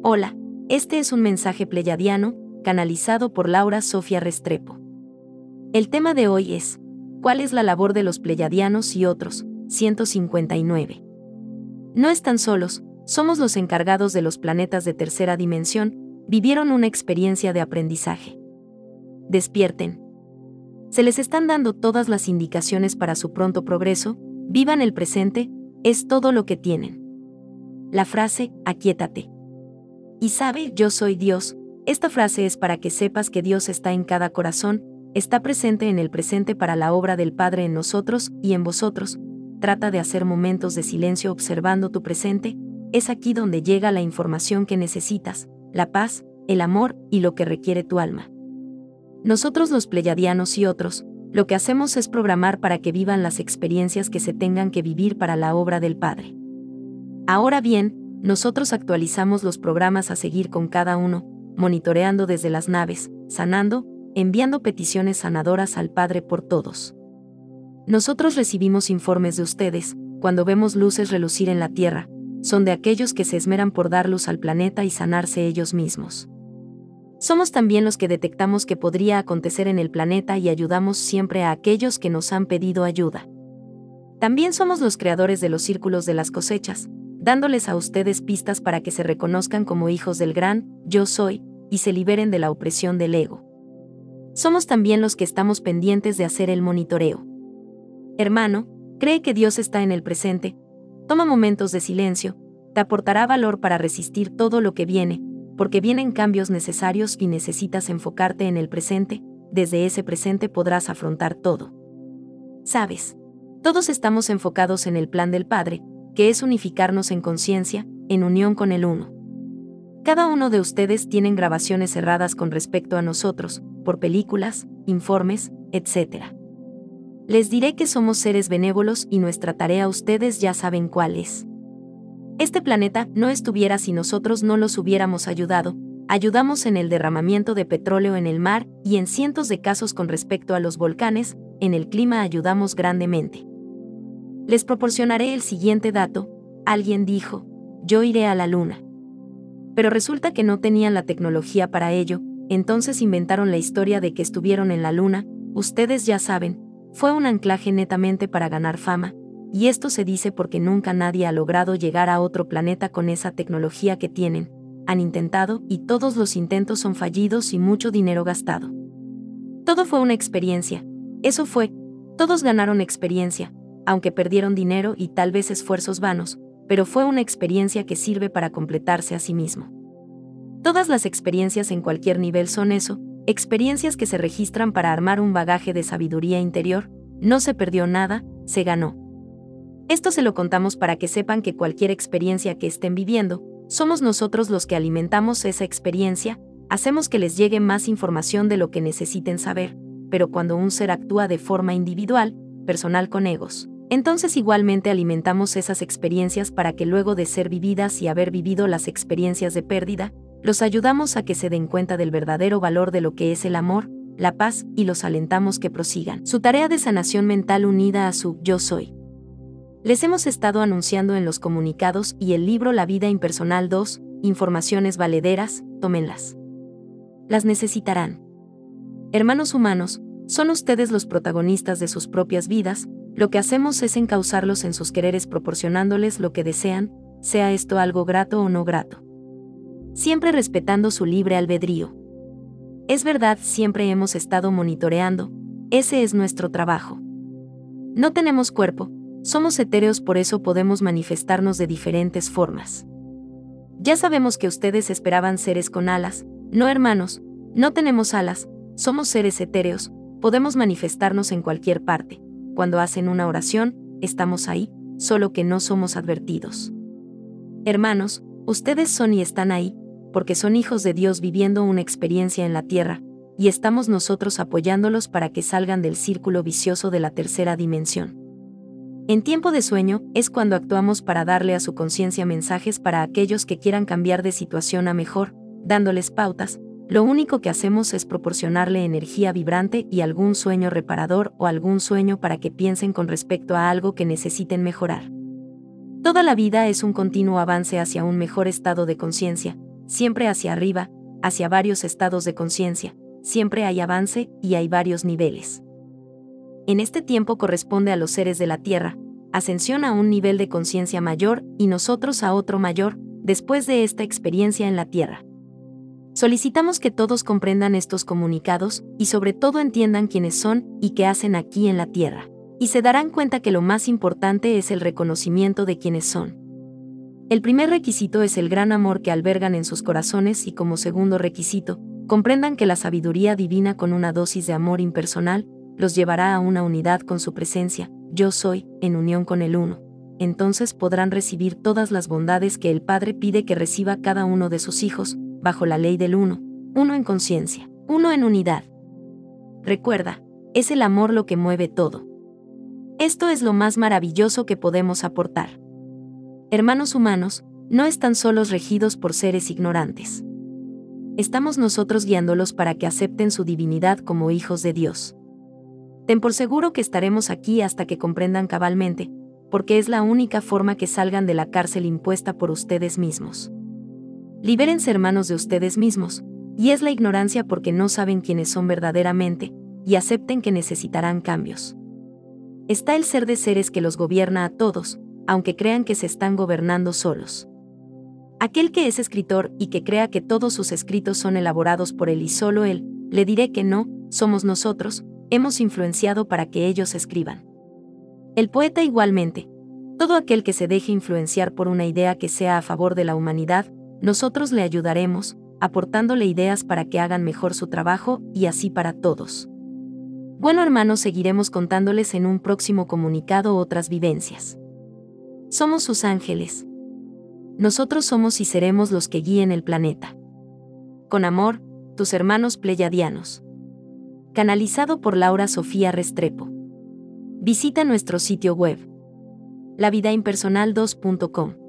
Hola, este es un mensaje pleyadiano, canalizado por Laura Sofía Restrepo. El tema de hoy es, ¿cuál es la labor de los pleyadianos y otros? 159. No están solos, somos los encargados de los planetas de tercera dimensión, vivieron una experiencia de aprendizaje. Despierten. Se les están dando todas las indicaciones para su pronto progreso, vivan el presente, es todo lo que tienen. La frase, aquietate. Y sabe, yo soy Dios, esta frase es para que sepas que Dios está en cada corazón, está presente en el presente para la obra del Padre en nosotros y en vosotros. Trata de hacer momentos de silencio observando tu presente, es aquí donde llega la información que necesitas, la paz, el amor y lo que requiere tu alma. Nosotros los pleyadianos y otros, lo que hacemos es programar para que vivan las experiencias que se tengan que vivir para la obra del Padre. Ahora bien, nosotros actualizamos los programas a seguir con cada uno, monitoreando desde las naves, sanando, enviando peticiones sanadoras al Padre por todos. Nosotros recibimos informes de ustedes, cuando vemos luces relucir en la Tierra, son de aquellos que se esmeran por dar luz al planeta y sanarse ellos mismos. Somos también los que detectamos que podría acontecer en el planeta y ayudamos siempre a aquellos que nos han pedido ayuda. También somos los creadores de los círculos de las cosechas, dándoles a ustedes pistas para que se reconozcan como hijos del gran yo soy y se liberen de la opresión del ego. Somos también los que estamos pendientes de hacer el monitoreo. Hermano, cree que Dios está en el presente, toma momentos de silencio, te aportará valor para resistir todo lo que viene, porque vienen cambios necesarios y necesitas enfocarte en el presente, desde ese presente podrás afrontar todo. Sabes, todos estamos enfocados en el plan del Padre, que es unificarnos en conciencia, en unión con el uno. Cada uno de ustedes tienen grabaciones cerradas con respecto a nosotros, por películas, informes, etc. Les diré que somos seres benévolos y nuestra tarea ustedes ya saben cuál es. Este planeta no estuviera si nosotros no los hubiéramos ayudado, ayudamos en el derramamiento de petróleo en el mar y en cientos de casos con respecto a los volcanes, en el clima ayudamos grandemente. Les proporcionaré el siguiente dato, alguien dijo, yo iré a la luna. Pero resulta que no tenían la tecnología para ello, entonces inventaron la historia de que estuvieron en la luna, ustedes ya saben, fue un anclaje netamente para ganar fama, y esto se dice porque nunca nadie ha logrado llegar a otro planeta con esa tecnología que tienen, han intentado y todos los intentos son fallidos y mucho dinero gastado. Todo fue una experiencia, eso fue, todos ganaron experiencia, aunque perdieron dinero y tal vez esfuerzos vanos, pero fue una experiencia que sirve para completarse a sí mismo. Todas las experiencias en cualquier nivel son eso, experiencias que se registran para armar un bagaje de sabiduría interior, no se perdió nada, se ganó. Esto se lo contamos para que sepan que cualquier experiencia que estén viviendo, somos nosotros los que alimentamos esa experiencia, hacemos que les llegue más información de lo que necesiten saber, pero cuando un ser actúa de forma individual, personal con egos, entonces igualmente alimentamos esas experiencias para que luego de ser vividas y haber vivido las experiencias de pérdida, los ayudamos a que se den cuenta del verdadero valor de lo que es el amor, la paz y los alentamos que prosigan su tarea de sanación mental unida a su yo soy. Les hemos estado anunciando en los comunicados y el libro La vida impersonal 2, informaciones valederas, tómenlas. Las necesitarán. Hermanos humanos, son ustedes los protagonistas de sus propias vidas, lo que hacemos es encauzarlos en sus quereres proporcionándoles lo que desean, sea esto algo grato o no grato. Siempre respetando su libre albedrío. Es verdad, siempre hemos estado monitoreando, ese es nuestro trabajo. No tenemos cuerpo, somos etéreos por eso podemos manifestarnos de diferentes formas. Ya sabemos que ustedes esperaban seres con alas, no hermanos, no tenemos alas, somos seres etéreos, podemos manifestarnos en cualquier parte cuando hacen una oración, estamos ahí, solo que no somos advertidos. Hermanos, ustedes son y están ahí, porque son hijos de Dios viviendo una experiencia en la tierra, y estamos nosotros apoyándolos para que salgan del círculo vicioso de la tercera dimensión. En tiempo de sueño es cuando actuamos para darle a su conciencia mensajes para aquellos que quieran cambiar de situación a mejor, dándoles pautas, lo único que hacemos es proporcionarle energía vibrante y algún sueño reparador o algún sueño para que piensen con respecto a algo que necesiten mejorar. Toda la vida es un continuo avance hacia un mejor estado de conciencia, siempre hacia arriba, hacia varios estados de conciencia, siempre hay avance y hay varios niveles. En este tiempo corresponde a los seres de la Tierra, ascensión a un nivel de conciencia mayor y nosotros a otro mayor, después de esta experiencia en la Tierra. Solicitamos que todos comprendan estos comunicados y sobre todo entiendan quiénes son y qué hacen aquí en la Tierra. Y se darán cuenta que lo más importante es el reconocimiento de quiénes son. El primer requisito es el gran amor que albergan en sus corazones y como segundo requisito, comprendan que la sabiduría divina con una dosis de amor impersonal los llevará a una unidad con su presencia, yo soy, en unión con el uno. Entonces podrán recibir todas las bondades que el Padre pide que reciba cada uno de sus hijos, bajo la ley del uno, uno en conciencia, uno en unidad. Recuerda, es el amor lo que mueve todo. Esto es lo más maravilloso que podemos aportar. Hermanos humanos, no están solos regidos por seres ignorantes. Estamos nosotros guiándolos para que acepten su divinidad como hijos de Dios. Ten por seguro que estaremos aquí hasta que comprendan cabalmente, porque es la única forma que salgan de la cárcel impuesta por ustedes mismos. Libérense hermanos de ustedes mismos, y es la ignorancia porque no saben quiénes son verdaderamente, y acepten que necesitarán cambios. Está el ser de seres que los gobierna a todos, aunque crean que se están gobernando solos. Aquel que es escritor y que crea que todos sus escritos son elaborados por él y solo él, le diré que no, somos nosotros, hemos influenciado para que ellos escriban. El poeta igualmente, todo aquel que se deje influenciar por una idea que sea a favor de la humanidad, nosotros le ayudaremos, aportándole ideas para que hagan mejor su trabajo y así para todos. Bueno hermanos, seguiremos contándoles en un próximo comunicado otras vivencias. Somos sus ángeles. Nosotros somos y seremos los que guíen el planeta. Con amor, tus hermanos pleyadianos. Canalizado por Laura Sofía Restrepo. Visita nuestro sitio web. lavidaimpersonal2.com.